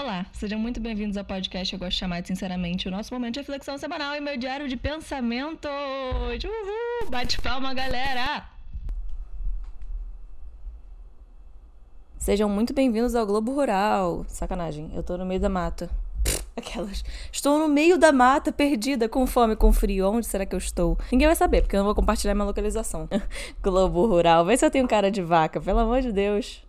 Olá, sejam muito bem-vindos ao podcast. Eu gosto de chamar de sinceramente o nosso momento de reflexão semanal e meu diário de pensamentos. Uhul! Bate palma, galera! Sejam muito bem-vindos ao Globo Rural. Sacanagem, eu tô no meio da mata. Aquelas. Estou no meio da mata, perdida, com fome, com frio. Onde será que eu estou? Ninguém vai saber, porque eu não vou compartilhar minha localização. Globo Rural. Vê se eu tenho cara de vaca, pelo amor de Deus.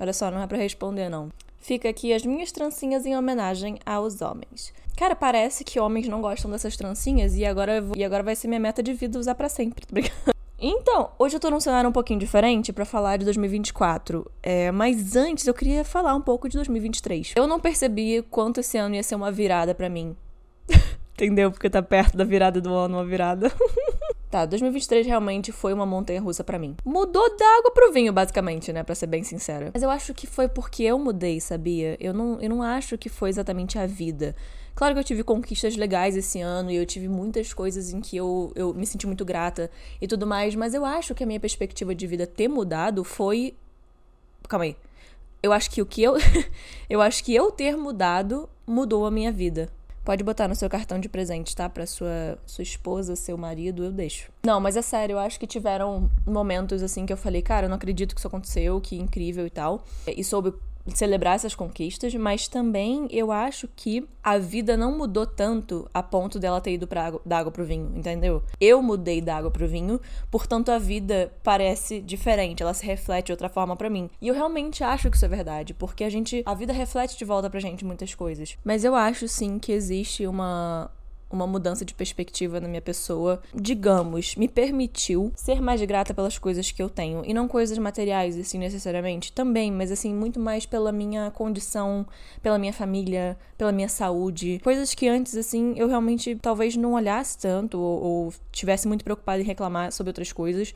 Olha só, não é para responder, não. Fica aqui as minhas trancinhas em homenagem aos homens. Cara, parece que homens não gostam dessas trancinhas e agora, vou... e agora vai ser minha meta de vida usar para sempre. Então, hoje eu tô num cenário um pouquinho diferente para falar de 2024. É, mas antes eu queria falar um pouco de 2023. Eu não percebi quanto esse ano ia ser uma virada para mim. Entendeu? Porque tá perto da virada do ano, uma virada. Tá, 2023 realmente foi uma montanha russa para mim. Mudou da água pro vinho, basicamente, né, para ser bem sincera. Mas eu acho que foi porque eu mudei, sabia? Eu não, eu não acho que foi exatamente a vida. Claro que eu tive conquistas legais esse ano e eu tive muitas coisas em que eu, eu me senti muito grata e tudo mais, mas eu acho que a minha perspectiva de vida ter mudado foi. Calma aí. Eu acho que o que eu. eu acho que eu ter mudado mudou a minha vida. Pode botar no seu cartão de presente, tá? Pra sua, sua esposa, seu marido, eu deixo. Não, mas é sério, eu acho que tiveram momentos assim que eu falei, cara, eu não acredito que isso aconteceu, que incrível e tal. E soube celebrar essas conquistas, mas também eu acho que a vida não mudou tanto a ponto dela ter ido pra água, da água pro vinho, entendeu? Eu mudei da água pro vinho, portanto a vida parece diferente, ela se reflete de outra forma para mim. E eu realmente acho que isso é verdade, porque a gente a vida reflete de volta pra gente muitas coisas. Mas eu acho sim que existe uma uma mudança de perspectiva na minha pessoa, digamos, me permitiu ser mais grata pelas coisas que eu tenho. E não coisas materiais, assim, necessariamente, também, mas assim, muito mais pela minha condição, pela minha família, pela minha saúde. Coisas que antes, assim, eu realmente talvez não olhasse tanto ou, ou tivesse muito preocupada em reclamar sobre outras coisas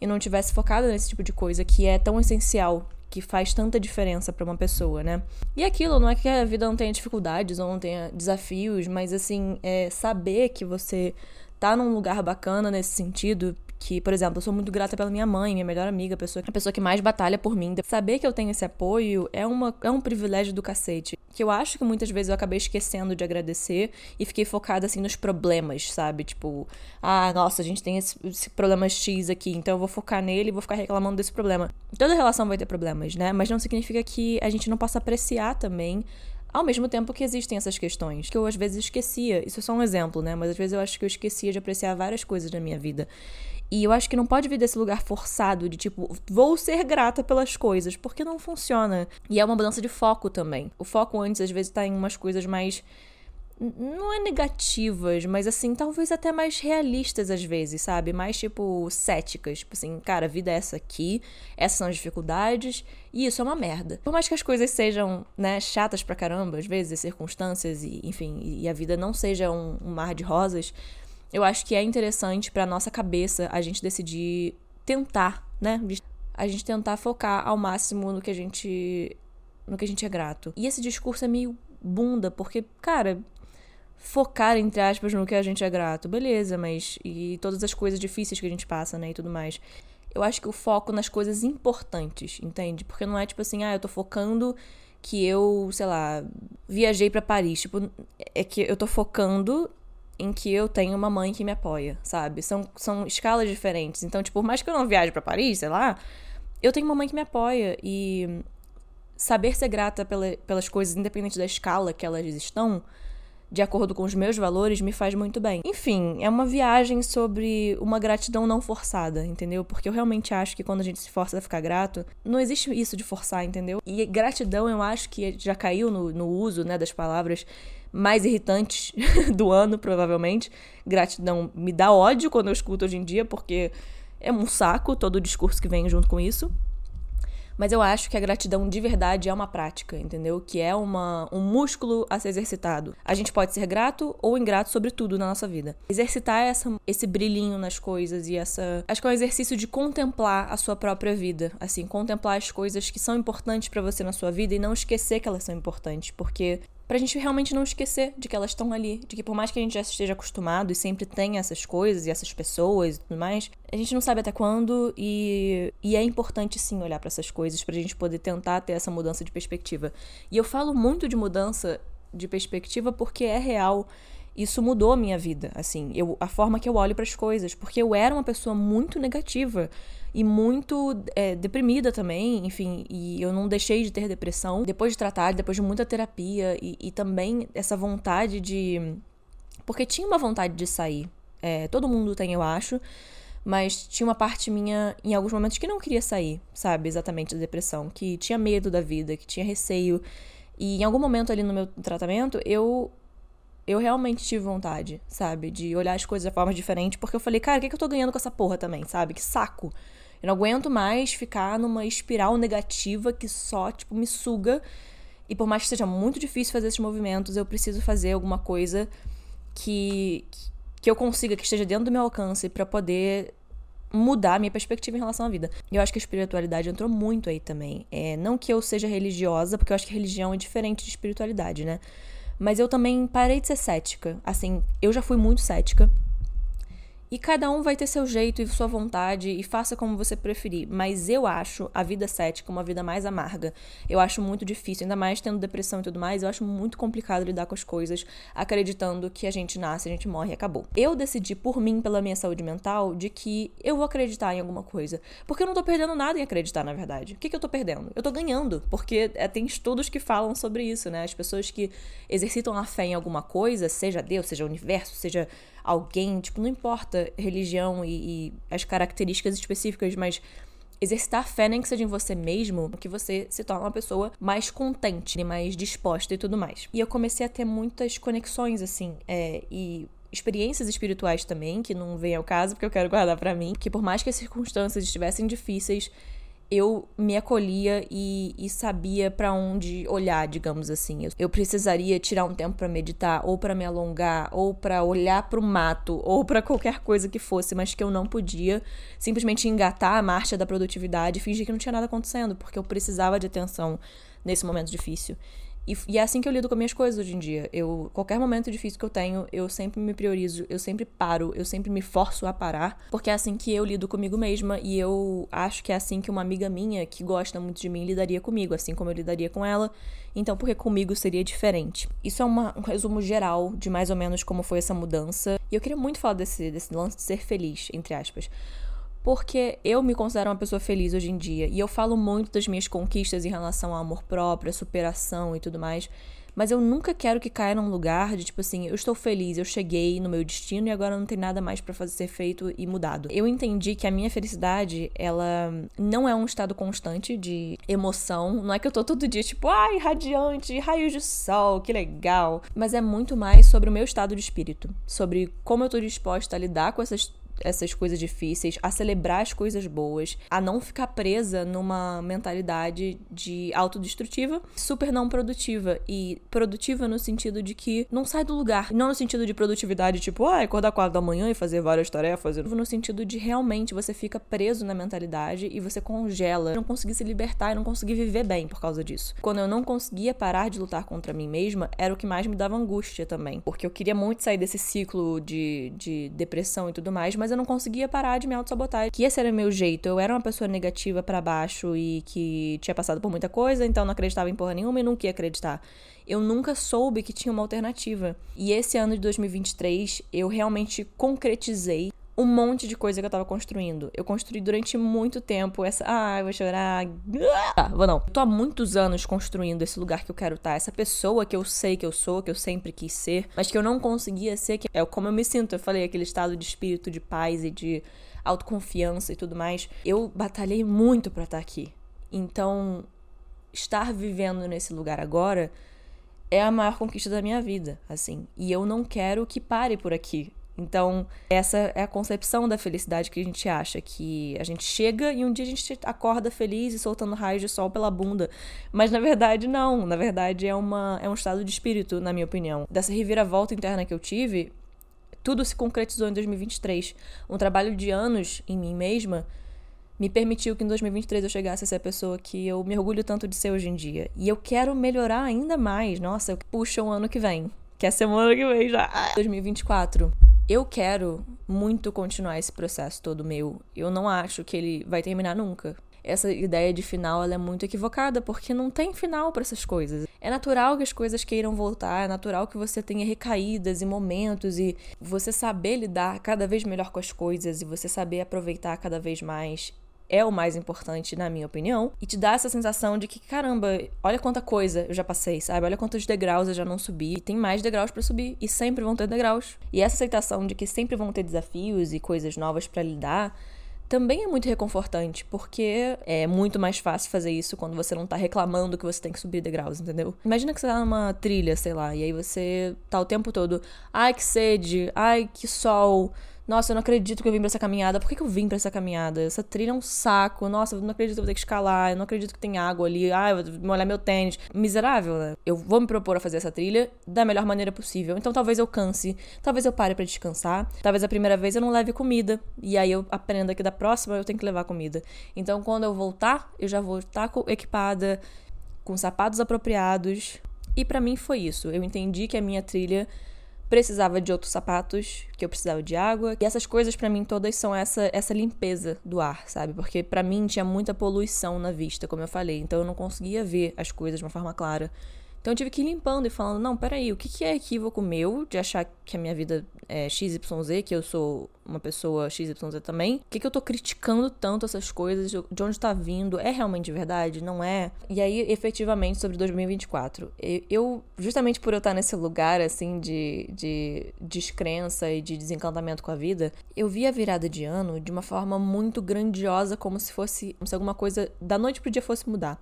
e não tivesse focada nesse tipo de coisa que é tão essencial que faz tanta diferença para uma pessoa, né? E aquilo, não é que a vida não tenha dificuldades ou não tenha desafios, mas assim, é saber que você tá num lugar bacana nesse sentido, que, por exemplo, eu sou muito grata pela minha mãe, minha melhor amiga, a pessoa, a pessoa que mais batalha por mim. Saber que eu tenho esse apoio é, uma, é um privilégio do cacete. Que eu acho que muitas vezes eu acabei esquecendo de agradecer e fiquei focada assim nos problemas, sabe? Tipo, ah, nossa, a gente tem esse, esse problema X aqui, então eu vou focar nele e vou ficar reclamando desse problema. Toda relação vai ter problemas, né? Mas não significa que a gente não possa apreciar também ao mesmo tempo que existem essas questões, que eu às vezes esquecia. Isso é só um exemplo, né? Mas às vezes eu acho que eu esquecia de apreciar várias coisas na minha vida. E eu acho que não pode vir desse lugar forçado de tipo, vou ser grata pelas coisas, porque não funciona. E é uma mudança de foco também. O foco antes, às vezes, tá em umas coisas mais. Não é negativas, mas assim, talvez até mais realistas às vezes, sabe? Mais tipo céticas. Tipo assim, cara, a vida é essa aqui, essas são as dificuldades, e isso é uma merda. Por mais que as coisas sejam, né, chatas pra caramba, às vezes, as circunstâncias, e enfim, e a vida não seja um, um mar de rosas, eu acho que é interessante para nossa cabeça a gente decidir tentar, né? A gente tentar focar ao máximo no que a gente no que a gente é grato. E esse discurso é meio bunda, porque, cara, focar entre aspas no que a gente é grato, beleza, mas e todas as coisas difíceis que a gente passa, né, e tudo mais. Eu acho que o foco nas coisas importantes, entende? Porque não é tipo assim, ah, eu tô focando que eu, sei lá, viajei para Paris, tipo, é que eu tô focando em que eu tenho uma mãe que me apoia, sabe? São, são escalas diferentes. Então, tipo, por mais que eu não viaje para Paris, sei lá, eu tenho uma mãe que me apoia e saber ser grata pela, pelas coisas, independente da escala que elas estão, de acordo com os meus valores, me faz muito bem. Enfim, é uma viagem sobre uma gratidão não forçada, entendeu? Porque eu realmente acho que quando a gente se força a ficar grato, não existe isso de forçar, entendeu? E gratidão eu acho que já caiu no, no uso, né, das palavras mais irritantes do ano, provavelmente. Gratidão me dá ódio quando eu escuto hoje em dia, porque é um saco todo o discurso que vem junto com isso. Mas eu acho que a gratidão de verdade é uma prática, entendeu? Que é uma, um músculo a ser exercitado. A gente pode ser grato ou ingrato sobre tudo na nossa vida. Exercitar essa, esse brilhinho nas coisas e essa. Acho que é um exercício de contemplar a sua própria vida. Assim, contemplar as coisas que são importantes para você na sua vida e não esquecer que elas são importantes. Porque pra gente realmente não esquecer de que elas estão ali, de que por mais que a gente já esteja acostumado e sempre tenha essas coisas e essas pessoas e tudo mais, a gente não sabe até quando e, e é importante sim olhar para essas coisas pra gente poder tentar ter essa mudança de perspectiva. E eu falo muito de mudança de perspectiva porque é real isso mudou a minha vida, assim, eu, a forma que eu olho para as coisas, porque eu era uma pessoa muito negativa e muito é, deprimida também, enfim, e eu não deixei de ter depressão depois de tratar, depois de muita terapia e, e também essa vontade de. Porque tinha uma vontade de sair, é, todo mundo tem, eu acho, mas tinha uma parte minha em alguns momentos que não queria sair, sabe, exatamente da depressão, que tinha medo da vida, que tinha receio. E em algum momento ali no meu tratamento, eu eu realmente tive vontade, sabe, de olhar as coisas de forma diferente, porque eu falei, cara, o que, que eu tô ganhando com essa porra também, sabe? Que saco. Eu não aguento mais ficar numa espiral negativa que só, tipo, me suga. E por mais que seja muito difícil fazer esses movimentos, eu preciso fazer alguma coisa que, que eu consiga, que esteja dentro do meu alcance para poder mudar a minha perspectiva em relação à vida. Eu acho que a espiritualidade entrou muito aí também. É, não que eu seja religiosa, porque eu acho que religião é diferente de espiritualidade, né? Mas eu também parei de ser cética. Assim, eu já fui muito cética. E cada um vai ter seu jeito e sua vontade e faça como você preferir. Mas eu acho a vida cética uma vida mais amarga. Eu acho muito difícil, ainda mais tendo depressão e tudo mais. Eu acho muito complicado lidar com as coisas acreditando que a gente nasce, a gente morre e acabou. Eu decidi por mim, pela minha saúde mental, de que eu vou acreditar em alguma coisa. Porque eu não tô perdendo nada em acreditar, na verdade. O que, que eu tô perdendo? Eu tô ganhando. Porque é, tem estudos que falam sobre isso, né? As pessoas que exercitam a fé em alguma coisa, seja Deus, seja o universo, seja alguém, tipo, não importa religião e, e as características específicas, mas exercitar fé, nem que seja em você mesmo, que você se torna uma pessoa mais contente, mais disposta e tudo mais. E eu comecei a ter muitas conexões, assim, é, e experiências espirituais também, que não vem ao caso, porque eu quero guardar para mim, que por mais que as circunstâncias estivessem difíceis, eu me acolhia e, e sabia para onde olhar, digamos assim. Eu, eu precisaria tirar um tempo para meditar, ou para me alongar, ou para olhar para o mato, ou para qualquer coisa que fosse, mas que eu não podia simplesmente engatar a marcha da produtividade e fingir que não tinha nada acontecendo, porque eu precisava de atenção nesse momento difícil. E, e, é assim que eu lido com as minhas coisas hoje em dia. Eu, qualquer momento difícil que eu tenho, eu sempre me priorizo, eu sempre paro, eu sempre me forço a parar, porque é assim que eu lido comigo mesma e eu acho que é assim que uma amiga minha que gosta muito de mim lidaria comigo, assim como eu lidaria com ela. Então, porque comigo seria diferente. Isso é uma, um resumo geral de mais ou menos como foi essa mudança. E eu queria muito falar desse, desse lance de ser feliz, entre aspas porque eu me considero uma pessoa feliz hoje em dia e eu falo muito das minhas conquistas em relação ao amor próprio, a superação e tudo mais. Mas eu nunca quero que caia num lugar de tipo assim, eu estou feliz, eu cheguei no meu destino e agora não tem nada mais para fazer ser feito e mudado. Eu entendi que a minha felicidade, ela não é um estado constante de emoção. Não é que eu tô todo dia tipo, ai, radiante, raios de sol, que legal. Mas é muito mais sobre o meu estado de espírito, sobre como eu tô disposta a lidar com essas essas coisas difíceis, a celebrar as coisas boas, a não ficar presa numa mentalidade de autodestrutiva, super não produtiva. E produtiva no sentido de que não sai do lugar. Não no sentido de produtividade, tipo, ah, acordar quatro da manhã e fazer várias tarefas. No sentido de realmente você fica preso na mentalidade e você congela. Não conseguir se libertar e não conseguir viver bem por causa disso. Quando eu não conseguia parar de lutar contra mim mesma, era o que mais me dava angústia também. Porque eu queria muito sair desse ciclo de, de depressão e tudo mais, mas mas eu não conseguia parar de me auto-sabotar. Que esse era o meu jeito. Eu era uma pessoa negativa para baixo e que tinha passado por muita coisa, então não acreditava em porra nenhuma e nunca ia acreditar. Eu nunca soube que tinha uma alternativa. E esse ano de 2023, eu realmente concretizei um monte de coisa que eu tava construindo. Eu construí durante muito tempo essa. Ah, eu vou chorar. Ah, vou não. Eu tô há muitos anos construindo esse lugar que eu quero estar. Tá, essa pessoa que eu sei que eu sou, que eu sempre quis ser, mas que eu não conseguia ser. Que é como eu me sinto. Eu falei, aquele estado de espírito, de paz e de autoconfiança e tudo mais. Eu batalhei muito para estar tá aqui. Então, estar vivendo nesse lugar agora é a maior conquista da minha vida, assim. E eu não quero que pare por aqui. Então, essa é a concepção da felicidade que a gente acha, que a gente chega e um dia a gente acorda feliz e soltando raios de sol pela bunda. Mas na verdade não, na verdade é uma é um estado de espírito, na minha opinião. Dessa reviravolta interna que eu tive, tudo se concretizou em 2023. Um trabalho de anos em mim mesma me permitiu que em 2023 eu chegasse a ser a pessoa que eu me orgulho tanto de ser hoje em dia. E eu quero melhorar ainda mais. Nossa, puxa o um ano que vem. Que é semana que vem já. 2024. Eu quero muito continuar esse processo todo meu. Eu não acho que ele vai terminar nunca essa ideia de final é muito equivocada, porque não tem final para essas coisas. É natural que as coisas queiram voltar, é natural que você tenha recaídas e momentos e você saber lidar cada vez melhor com as coisas e você saber aproveitar cada vez mais é o mais importante, na minha opinião, e te dá essa sensação de que, caramba, olha quanta coisa eu já passei, sabe? Olha quantos degraus eu já não subi, e tem mais degraus para subir, e sempre vão ter degraus. E essa aceitação de que sempre vão ter desafios e coisas novas para lidar também é muito reconfortante, porque é muito mais fácil fazer isso quando você não tá reclamando que você tem que subir degraus, entendeu? Imagina que você tá numa trilha, sei lá, e aí você tá o tempo todo, ai que sede, ai que sol, nossa, eu não acredito que eu vim pra essa caminhada. Por que, que eu vim pra essa caminhada? Essa trilha é um saco. Nossa, eu não acredito que eu vou ter que escalar. Eu não acredito que tem água ali. Ah, eu vou molhar meu tênis. Miserável, né? Eu vou me propor a fazer essa trilha da melhor maneira possível. Então talvez eu canse. Talvez eu pare para descansar. Talvez a primeira vez eu não leve comida. E aí eu aprenda que da próxima eu tenho que levar comida. Então quando eu voltar, eu já vou estar equipada, com sapatos apropriados. E para mim foi isso. Eu entendi que a minha trilha precisava de outros sapatos, que eu precisava de água. E essas coisas para mim todas são essa essa limpeza do ar, sabe? Porque para mim tinha muita poluição na vista, como eu falei, então eu não conseguia ver as coisas de uma forma clara. Então eu tive que ir limpando e falando, não, peraí, o que, que é equívoco meu de achar que a minha vida é XYZ, que eu sou uma pessoa XYZ também? O que, que eu tô criticando tanto essas coisas? De onde tá vindo? É realmente verdade? Não é? E aí, efetivamente, sobre 2024. Eu, justamente por eu estar nesse lugar, assim, de, de descrença e de desencantamento com a vida, eu vi a virada de ano de uma forma muito grandiosa, como se fosse, como se alguma coisa da noite pro dia fosse mudar.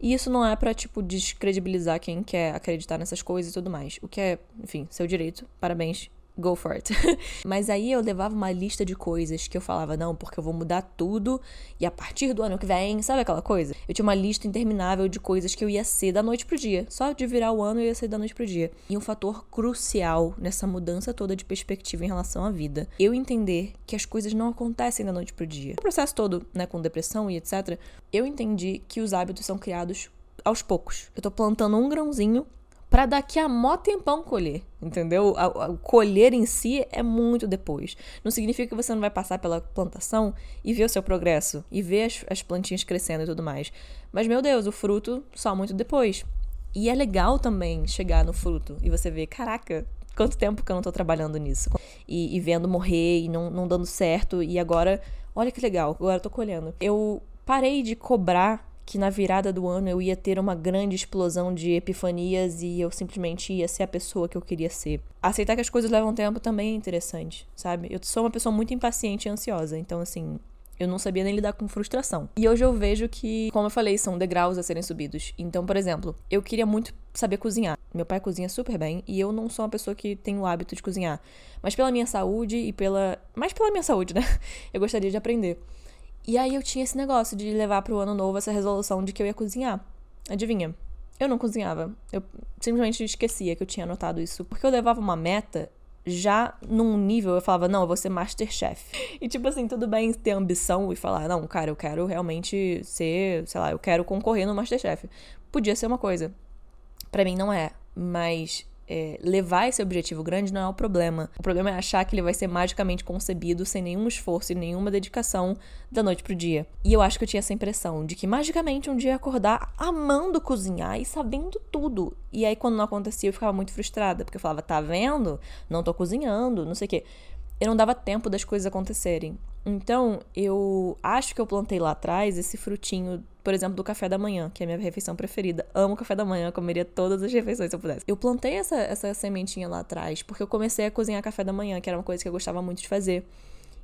E isso não é para tipo, descredibilizar quem quer acreditar nessas coisas e tudo mais. O que é, enfim, seu direito. Parabéns go for it. Mas aí eu levava uma lista de coisas que eu falava, não, porque eu vou mudar tudo e a partir do ano que vem, sabe aquela coisa? Eu tinha uma lista interminável de coisas que eu ia ser da noite pro dia. Só de virar o ano eu ia ser da noite pro dia. E um fator crucial nessa mudança toda de perspectiva em relação à vida, eu entender que as coisas não acontecem da noite pro dia. O processo todo, né, com depressão e etc, eu entendi que os hábitos são criados aos poucos. Eu tô plantando um grãozinho para daqui a mó tempão colher, entendeu? O colher em si é muito depois. Não significa que você não vai passar pela plantação e ver o seu progresso, e ver as, as plantinhas crescendo e tudo mais. Mas, meu Deus, o fruto só muito depois. E é legal também chegar no fruto e você ver, caraca, quanto tempo que eu não tô trabalhando nisso. E, e vendo morrer e não, não dando certo, e agora, olha que legal, agora eu tô colhendo. Eu parei de cobrar que na virada do ano eu ia ter uma grande explosão de epifanias e eu simplesmente ia ser a pessoa que eu queria ser. Aceitar que as coisas levam tempo também é interessante, sabe? Eu sou uma pessoa muito impaciente e ansiosa, então assim, eu não sabia nem lidar com frustração. E hoje eu vejo que, como eu falei, são degraus a serem subidos. Então, por exemplo, eu queria muito saber cozinhar. Meu pai cozinha super bem e eu não sou uma pessoa que tem o hábito de cozinhar. Mas pela minha saúde e pela. Mais pela minha saúde, né? Eu gostaria de aprender. E aí eu tinha esse negócio de levar pro ano novo essa resolução de que eu ia cozinhar. Adivinha? Eu não cozinhava. Eu simplesmente esquecia que eu tinha anotado isso. Porque eu levava uma meta já num nível, eu falava, não, eu vou ser Masterchef. E tipo assim, tudo bem ter ambição e falar, não, cara, eu quero realmente ser, sei lá, eu quero concorrer no Masterchef. Podia ser uma coisa. para mim não é. Mas é, levar esse objetivo grande não é o problema. O problema é achar que ele vai ser magicamente concebido sem nenhum esforço e nenhuma dedicação da noite pro dia. E eu acho que eu tinha essa impressão de que magicamente um dia ia acordar amando cozinhar e sabendo tudo. E aí quando não acontecia eu ficava muito frustrada, porque eu falava, tá vendo? Não tô cozinhando, não sei o quê eu não dava tempo das coisas acontecerem. Então, eu acho que eu plantei lá atrás esse frutinho, por exemplo, do café da manhã, que é a minha refeição preferida. Amo café da manhã, comeria todas as refeições se eu pudesse. Eu plantei essa, essa sementinha lá atrás, porque eu comecei a cozinhar café da manhã, que era uma coisa que eu gostava muito de fazer.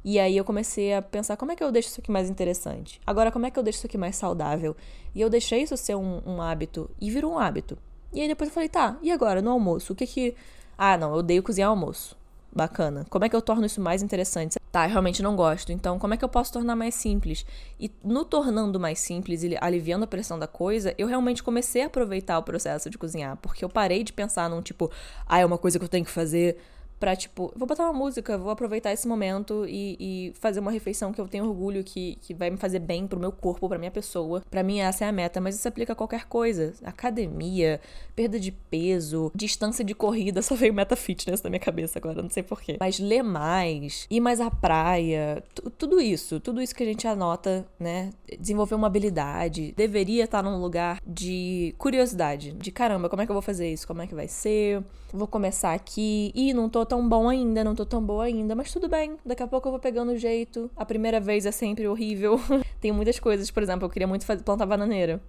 E aí eu comecei a pensar como é que eu deixo isso aqui mais interessante. Agora, como é que eu deixo isso aqui mais saudável? E eu deixei isso ser um, um hábito e virou um hábito. E aí depois eu falei, tá, e agora no almoço? O que que. Ah, não, eu odeio cozinhar almoço bacana? Como é que eu torno isso mais interessante? Tá, eu realmente não gosto. Então, como é que eu posso tornar mais simples? E no tornando mais simples e aliviando a pressão da coisa, eu realmente comecei a aproveitar o processo de cozinhar, porque eu parei de pensar num tipo, ah, é uma coisa que eu tenho que fazer pra, tipo, vou botar uma música, vou aproveitar esse momento e, e, fazer uma refeição que eu tenho orgulho, que, que vai me fazer bem pro meu corpo, pra minha pessoa. Pra mim, essa é a meta, mas isso aplica a qualquer coisa. Academia, perda de peso, distância de corrida, só veio meta fitness na minha cabeça agora, não sei porquê. Mas ler mais, ir mais à praia, tudo isso, tudo isso que a gente anota, né? Desenvolver uma habilidade, deveria estar num lugar de curiosidade, de caramba, como é que eu vou fazer isso? Como é que vai ser? Vou começar aqui. e não tô tão bom ainda, não tô tão boa ainda, mas tudo bem. Daqui a pouco eu vou pegando o jeito. A primeira vez é sempre horrível. Tem muitas coisas, por exemplo, eu queria muito fazer, plantar bananeira.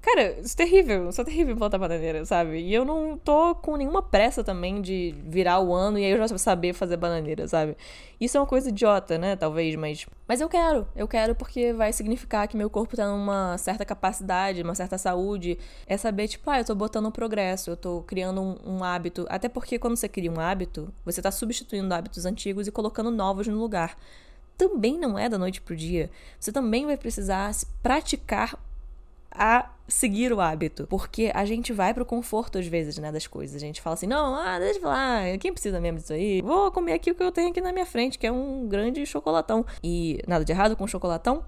Cara, isso é terrível, eu sou terrível plantar bananeira, sabe? E eu não tô com nenhuma pressa também de virar o ano e aí eu já saber fazer bananeira, sabe? Isso é uma coisa idiota, né? Talvez, mas. Mas eu quero, eu quero porque vai significar que meu corpo tá numa certa capacidade, uma certa saúde. É saber, tipo, ah, eu tô botando um progresso, eu tô criando um, um hábito. Até porque quando você cria um hábito, você tá substituindo hábitos antigos e colocando novos no lugar também não é da noite pro dia. Você também vai precisar praticar a seguir o hábito. Porque a gente vai pro conforto às vezes, né, das coisas. A gente fala assim: não, ah, deixa eu falar, quem precisa mesmo disso aí? Vou comer aqui o que eu tenho aqui na minha frente, que é um grande chocolatão. E nada de errado com chocolatão.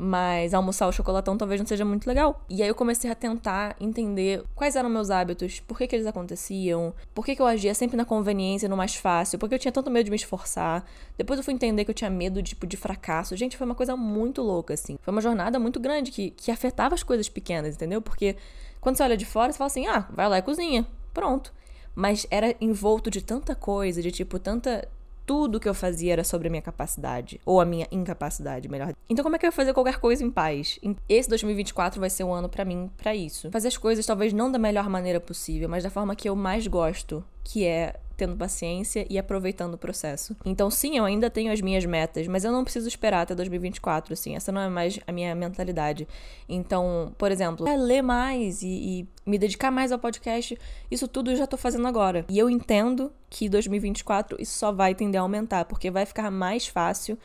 Mas almoçar o chocolatão talvez não seja muito legal. E aí eu comecei a tentar entender quais eram meus hábitos, por que, que eles aconteciam, por que, que eu agia sempre na conveniência, no mais fácil, por que eu tinha tanto medo de me esforçar. Depois eu fui entender que eu tinha medo tipo, de fracasso. Gente, foi uma coisa muito louca, assim. Foi uma jornada muito grande que, que afetava as coisas pequenas, entendeu? Porque quando você olha de fora, você fala assim: ah, vai lá e cozinha. Pronto mas era envolto de tanta coisa, de tipo, tanta tudo que eu fazia era sobre a minha capacidade, ou a minha incapacidade, melhor. Então, como é que eu ia fazer qualquer coisa em paz? Esse 2024 vai ser um ano para mim para isso. Fazer as coisas talvez não da melhor maneira possível, mas da forma que eu mais gosto, que é tendo paciência e aproveitando o processo. Então, sim, eu ainda tenho as minhas metas, mas eu não preciso esperar até 2024, assim, essa não é mais a minha mentalidade. Então, por exemplo, é ler mais e, e me dedicar mais ao podcast, isso tudo eu já tô fazendo agora. E eu entendo que 2024 isso só vai tender a aumentar, porque vai ficar mais fácil,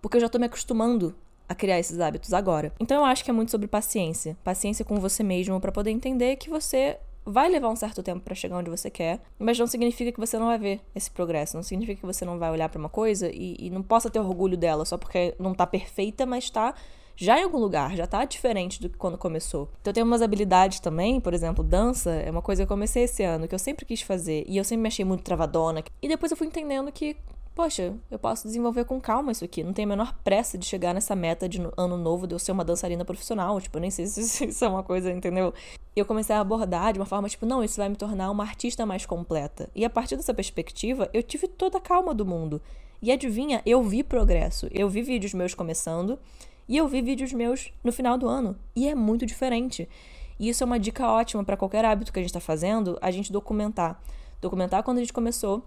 porque eu já tô me acostumando a criar esses hábitos agora. Então eu acho que é muito sobre paciência, paciência com você mesmo para poder entender que você vai levar um certo tempo para chegar onde você quer, mas não significa que você não vai ver esse progresso, não significa que você não vai olhar para uma coisa e, e, não possa ter orgulho dela só porque não tá perfeita, mas tá já em algum lugar, já tá diferente do que quando começou. Então eu tenho umas habilidades também, por exemplo, dança é uma coisa que eu comecei esse ano, que eu sempre quis fazer, e eu sempre me achei muito travadona. E depois eu fui entendendo que poxa, eu posso desenvolver com calma isso aqui. Não tenho a menor pressa de chegar nessa meta de ano novo de eu ser uma dançarina profissional. Tipo, eu nem sei se isso é uma coisa, entendeu? Eu comecei a abordar de uma forma tipo, não, isso vai me tornar uma artista mais completa. E a partir dessa perspectiva, eu tive toda a calma do mundo. E adivinha, eu vi progresso. Eu vi vídeos meus começando e eu vi vídeos meus no final do ano. E é muito diferente. E isso é uma dica ótima para qualquer hábito que a gente está fazendo, a gente documentar. Documentar quando a gente começou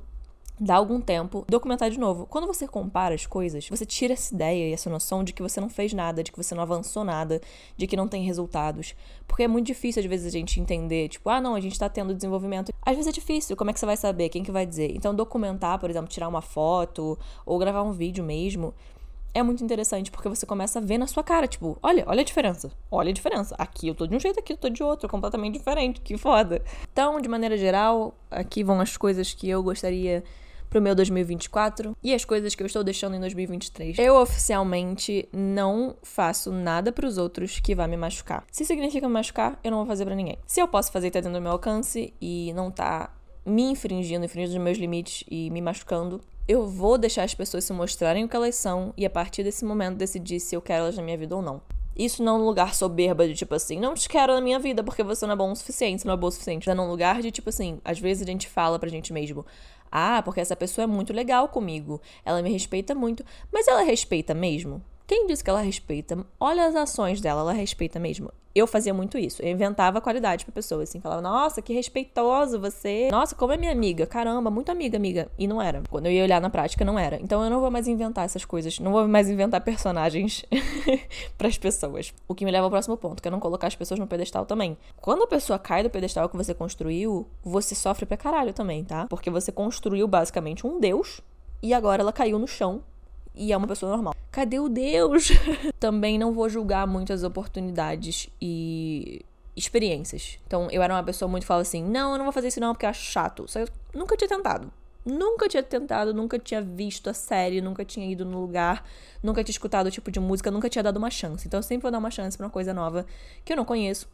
dá algum tempo, documentar de novo. Quando você compara as coisas, você tira essa ideia e essa noção de que você não fez nada, de que você não avançou nada, de que não tem resultados. Porque é muito difícil, às vezes, a gente entender, tipo, ah, não, a gente tá tendo desenvolvimento. Às vezes é difícil, como é que você vai saber? Quem que vai dizer? Então, documentar, por exemplo, tirar uma foto ou gravar um vídeo mesmo, é muito interessante porque você começa a ver na sua cara, tipo, olha, olha a diferença. Olha a diferença. Aqui eu tô de um jeito, aqui eu tô de outro, completamente diferente. Que foda. Então, de maneira geral, aqui vão as coisas que eu gostaria pro meu 2024 e as coisas que eu estou deixando em 2023. Eu oficialmente não faço nada para os outros que vai me machucar. Se significa me machucar, eu não vou fazer para ninguém. Se eu posso fazer tá dentro do meu alcance e não tá me infringindo, infringindo os meus limites e me machucando, eu vou deixar as pessoas se mostrarem o que elas são e a partir desse momento decidir se eu quero elas na minha vida ou não. Isso não é um lugar soberba de tipo assim, não te quero na minha vida porque você não é bom o suficiente, não é bom o suficiente. É num lugar de tipo assim, às vezes a gente fala pra gente mesmo, ah, porque essa pessoa é muito legal comigo, ela me respeita muito, mas ela respeita mesmo? Quem disse que ela respeita? Olha as ações dela, ela respeita mesmo. Eu fazia muito isso. Eu inventava qualidade pra pessoa, assim. Falava, nossa, que respeitoso você. Nossa, como é minha amiga. Caramba, muito amiga, amiga. E não era. Quando eu ia olhar na prática, não era. Então eu não vou mais inventar essas coisas. Não vou mais inventar personagens pras pessoas. O que me leva ao próximo ponto, que é não colocar as pessoas no pedestal também. Quando a pessoa cai do pedestal que você construiu, você sofre pra caralho também, tá? Porque você construiu basicamente um deus e agora ela caiu no chão e é uma pessoa normal. Cadê o Deus? Também não vou julgar muitas oportunidades e experiências. Então, eu era uma pessoa muito fala assim: não, eu não vou fazer isso não porque acho chato. Só eu nunca tinha tentado. Nunca tinha tentado, nunca tinha visto a série, nunca tinha ido no lugar, nunca tinha escutado o tipo de música, nunca tinha dado uma chance. Então eu sempre vou dar uma chance pra uma coisa nova que eu não conheço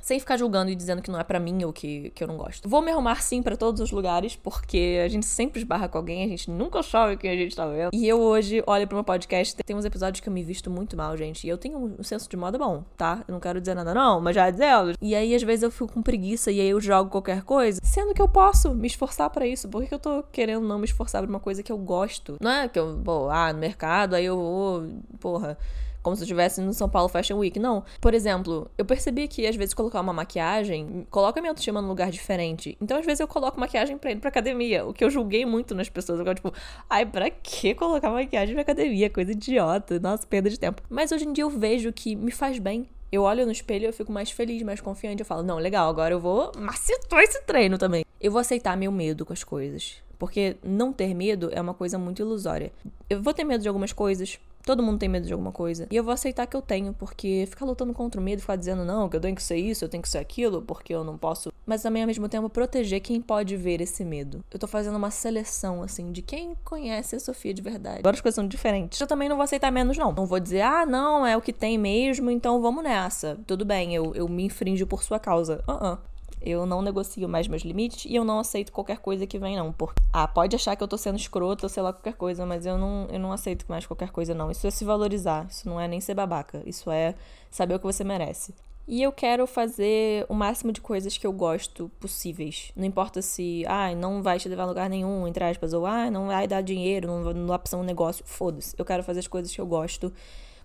sem ficar julgando e dizendo que não é para mim ou que, que eu não gosto. Vou me arrumar sim para todos os lugares, porque a gente sempre esbarra com alguém, a gente nunca sabe quem a gente tá vendo. E eu hoje olho pro meu podcast, tem uns episódios que eu me visto muito mal, gente. E eu tenho um senso de moda bom, tá? Eu não quero dizer nada não, mas já dizendo. E aí às vezes eu fico com preguiça e aí eu jogo qualquer coisa, sendo que eu posso me esforçar para isso. Por que eu tô querendo não me esforçar pra uma coisa que eu gosto? Não é que eu vou, ah, no mercado, aí eu vou, porra como se eu estivesse no São Paulo Fashion Week. Não. Por exemplo, eu percebi que às vezes colocar uma maquiagem coloca minha autoestima num lugar diferente. Então, às vezes, eu coloco maquiagem pra ir pra academia. O que eu julguei muito nas pessoas. Eu tipo, ai, pra que colocar maquiagem pra academia? Coisa idiota. Nossa, perda de tempo. Mas hoje em dia eu vejo que me faz bem. Eu olho no espelho e eu fico mais feliz, mais confiante. Eu falo, não, legal, agora eu vou macetar esse treino também. Eu vou aceitar meu medo com as coisas. Porque não ter medo é uma coisa muito ilusória. Eu vou ter medo de algumas coisas, Todo mundo tem medo de alguma coisa. E eu vou aceitar que eu tenho, porque ficar lutando contra o medo, ficar dizendo não, que eu tenho que ser isso, eu tenho que ser aquilo, porque eu não posso. Mas também ao mesmo tempo proteger quem pode ver esse medo. Eu tô fazendo uma seleção, assim, de quem conhece a Sofia de verdade. Agora as coisas são diferentes. Eu também não vou aceitar menos, não. Não vou dizer, ah, não, é o que tem mesmo, então vamos nessa. Tudo bem, eu, eu me infringo por sua causa. Uh -uh. Eu não negocio mais meus limites e eu não aceito qualquer coisa que vem, não. Porque, ah, pode achar que eu tô sendo escrota ou sei lá qualquer coisa, mas eu não, eu não aceito mais qualquer coisa, não. Isso é se valorizar. Isso não é nem ser babaca. Isso é saber o que você merece. E eu quero fazer o máximo de coisas que eu gosto possíveis. Não importa se, ah, não vai te levar a lugar nenhum, entre aspas, ou ah, não vai dar dinheiro, não, não ser um negócio. Foda-se. Eu quero fazer as coisas que eu gosto,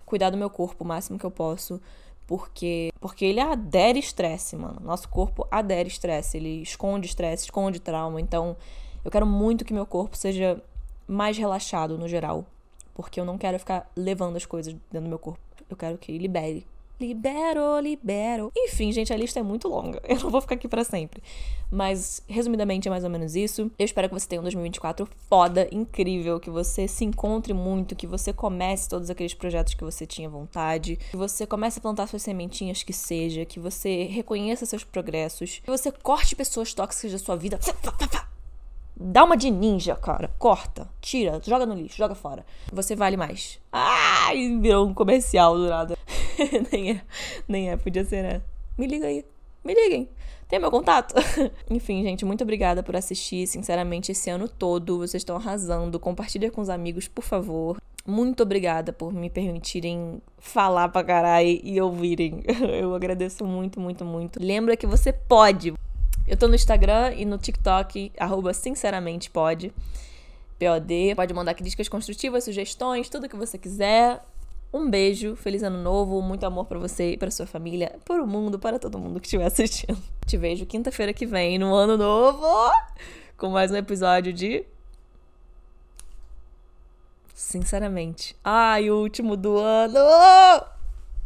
cuidar do meu corpo o máximo que eu posso porque porque ele adere estresse, mano. Nosso corpo adere estresse, ele esconde estresse, esconde trauma. Então, eu quero muito que meu corpo seja mais relaxado no geral, porque eu não quero ficar levando as coisas dentro do meu corpo. Eu quero que libere Libero, libero. Enfim, gente, a lista é muito longa. Eu não vou ficar aqui para sempre. Mas, resumidamente, é mais ou menos isso. Eu espero que você tenha um 2024 foda, incrível, que você se encontre muito, que você comece todos aqueles projetos que você tinha vontade, que você comece a plantar suas sementinhas que seja, que você reconheça seus progressos, que você corte pessoas tóxicas da sua vida. Dá uma de ninja, cara. Corta, tira, joga no lixo, joga fora. Você vale mais. Ai, virou um comercial do nada. nem é, nem é, podia ser, né? Me liga aí. Me liguem. Tem meu contato? Enfim, gente, muito obrigada por assistir. Sinceramente, esse ano todo vocês estão arrasando. Compartilha com os amigos, por favor. Muito obrigada por me permitirem falar pra caralho e ouvirem. Eu agradeço muito, muito, muito. Lembra que você pode. Eu tô no Instagram e no TikTok, arroba sinceramente pode. POD. Pode mandar críticas construtivas, sugestões, tudo que você quiser. Um beijo, feliz ano novo, muito amor para você e para sua família, para o mundo, para todo mundo que estiver assistindo. Te vejo quinta-feira que vem no ano novo com mais um episódio de Sinceramente. Ai, o último do ano.